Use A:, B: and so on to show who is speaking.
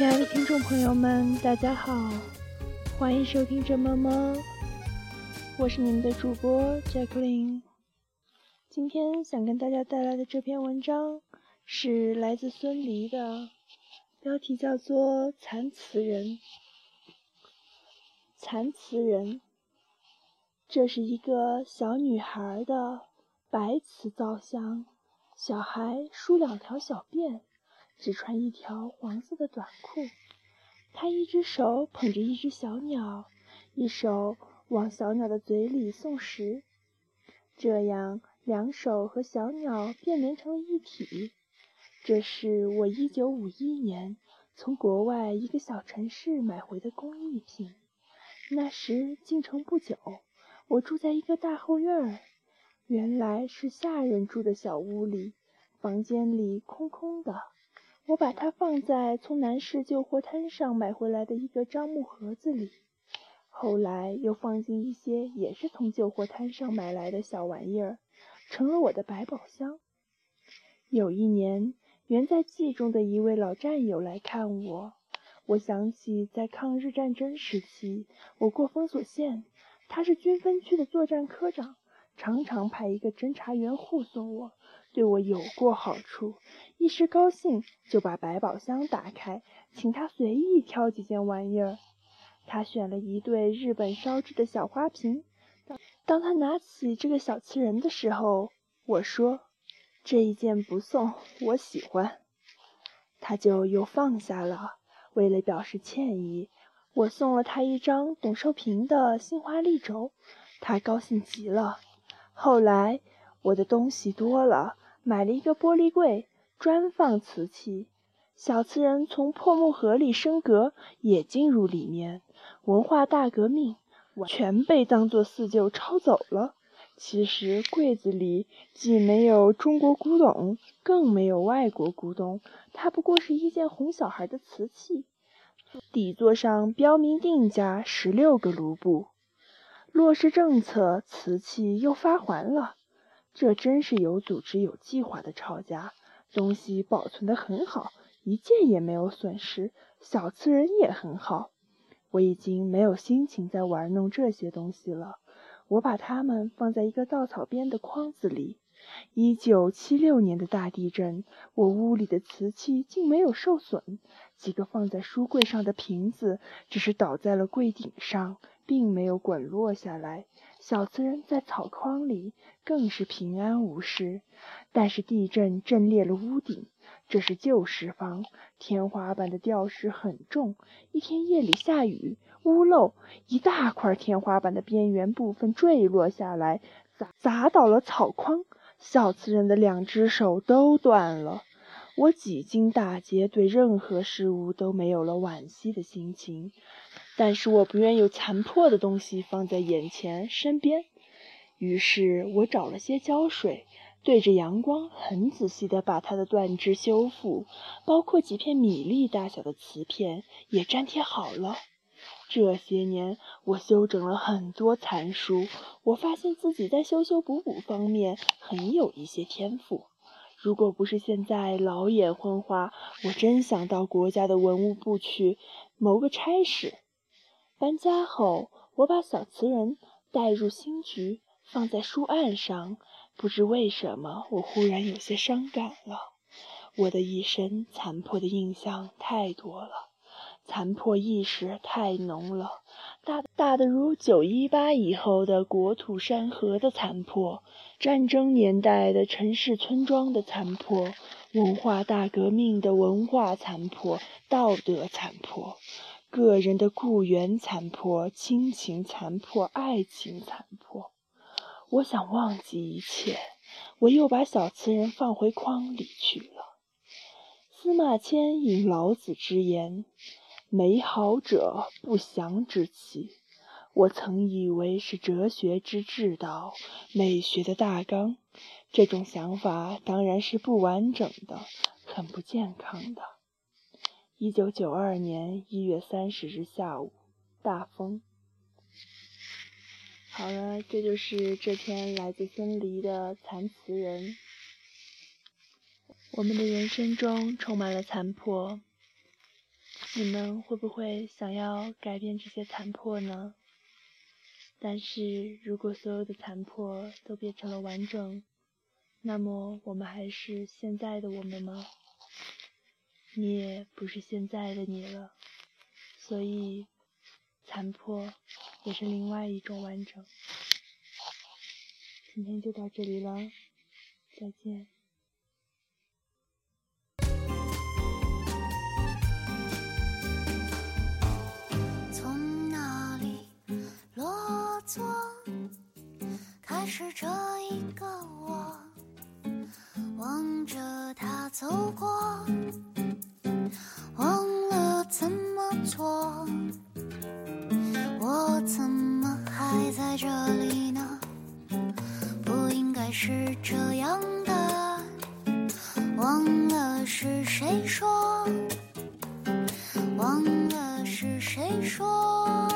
A: 亲爱的听众朋友们，大家好，欢迎收听这么么，我是你们的主播 Jacqueline。今天想跟大家带来的这篇文章是来自孙犁的，标题叫做《残词人》。残词人，这是一个小女孩的白瓷造像，小孩梳两条小辫。只穿一条黄色的短裤，他一只手捧着一只小鸟，一手往小鸟的嘴里送食，这样两手和小鸟便连成了一体。这是我一九五一年从国外一个小城市买回的工艺品。那时进城不久，我住在一个大后院儿，原来是下人住的小屋里，房间里空空的。我把它放在从南市旧货摊上买回来的一个樟木盒子里，后来又放进一些也是从旧货摊上买来的小玩意儿，成了我的百宝箱。有一年，原在冀中的一位老战友来看我，我想起在抗日战争时期，我过封锁线，他是军分区的作战科长，常常派一个侦查员护送我。对我有过好处，一时高兴就把百宝箱打开，请他随意挑几件玩意儿。他选了一对日本烧制的小花瓶。当他拿起这个小瓷人的时候，我说：“这一件不送，我喜欢。”他就又放下了。为了表示歉意，我送了他一张董寿平的杏花立轴，他高兴极了。后来我的东西多了。买了一个玻璃柜，专放瓷器。小瓷人从破木盒里升格，也进入里面。文化大革命全被当作四旧抄走了。其实柜子里既没有中国古董，更没有外国古董，它不过是一件哄小孩的瓷器。底座上标明定价十六个卢布。落实政策，瓷器又发还了。这真是有组织、有计划的抄家。东西保存得很好，一件也没有损失。小瓷人也很好。我已经没有心情再玩弄这些东西了。我把它们放在一个稻草编的筐子里。一九七六年的大地震，我屋里的瓷器竟没有受损。几个放在书柜上的瓶子，只是倒在了柜顶上，并没有滚落下来。小瓷人在草筐里更是平安无事，但是地震震裂了屋顶。这是旧石房，天花板的吊饰很重。一天夜里下雨，屋漏，一大块天花板的边缘部分坠落下来，砸砸倒了草筐。小瓷人的两只手都断了。我几经打劫，对任何事物都没有了惋惜的心情。但是我不愿有残破的东西放在眼前身边，于是我找了些胶水，对着阳光很仔细地把它的断枝修复，包括几片米粒大小的瓷片也粘贴好了。这些年我修整了很多残书，我发现自己在修修补补方面很有一些天赋。如果不是现在老眼昏花，我真想到国家的文物部去谋个差事。搬家后，我把小瓷人带入新居，放在书案上。不知为什么，我忽然有些伤感了。我的一生残破的印象太多了，残破意识太浓了，大大的如九一八以后的国土山河的残破，战争年代的城市村庄的残破，文化大革命的文化残破，道德残破。个人的故园残破，亲情残破，爱情残破。我想忘记一切，我又把小瓷人放回筐里去了。司马迁引老子之言：“美好者不祥之气。”我曾以为是哲学之至道，美学的大纲。这种想法当然是不完整的，很不健康的。一九九二年一月三十日下午，大风。好了，这就是这篇来自孙犁的残词人。我们的人生中充满了残破，你们会不会想要改变这些残破呢？但是如果所有的残破都变成了完整，那么我们还是现在的我们吗？你也不是现在的你了，所以残破也是另外一种完整。今天就到这里了，再见。
B: 一个我，望着他走过，忘了怎么做。我怎么还在这里呢？不应该是这样的。忘了是谁说，忘了是谁说。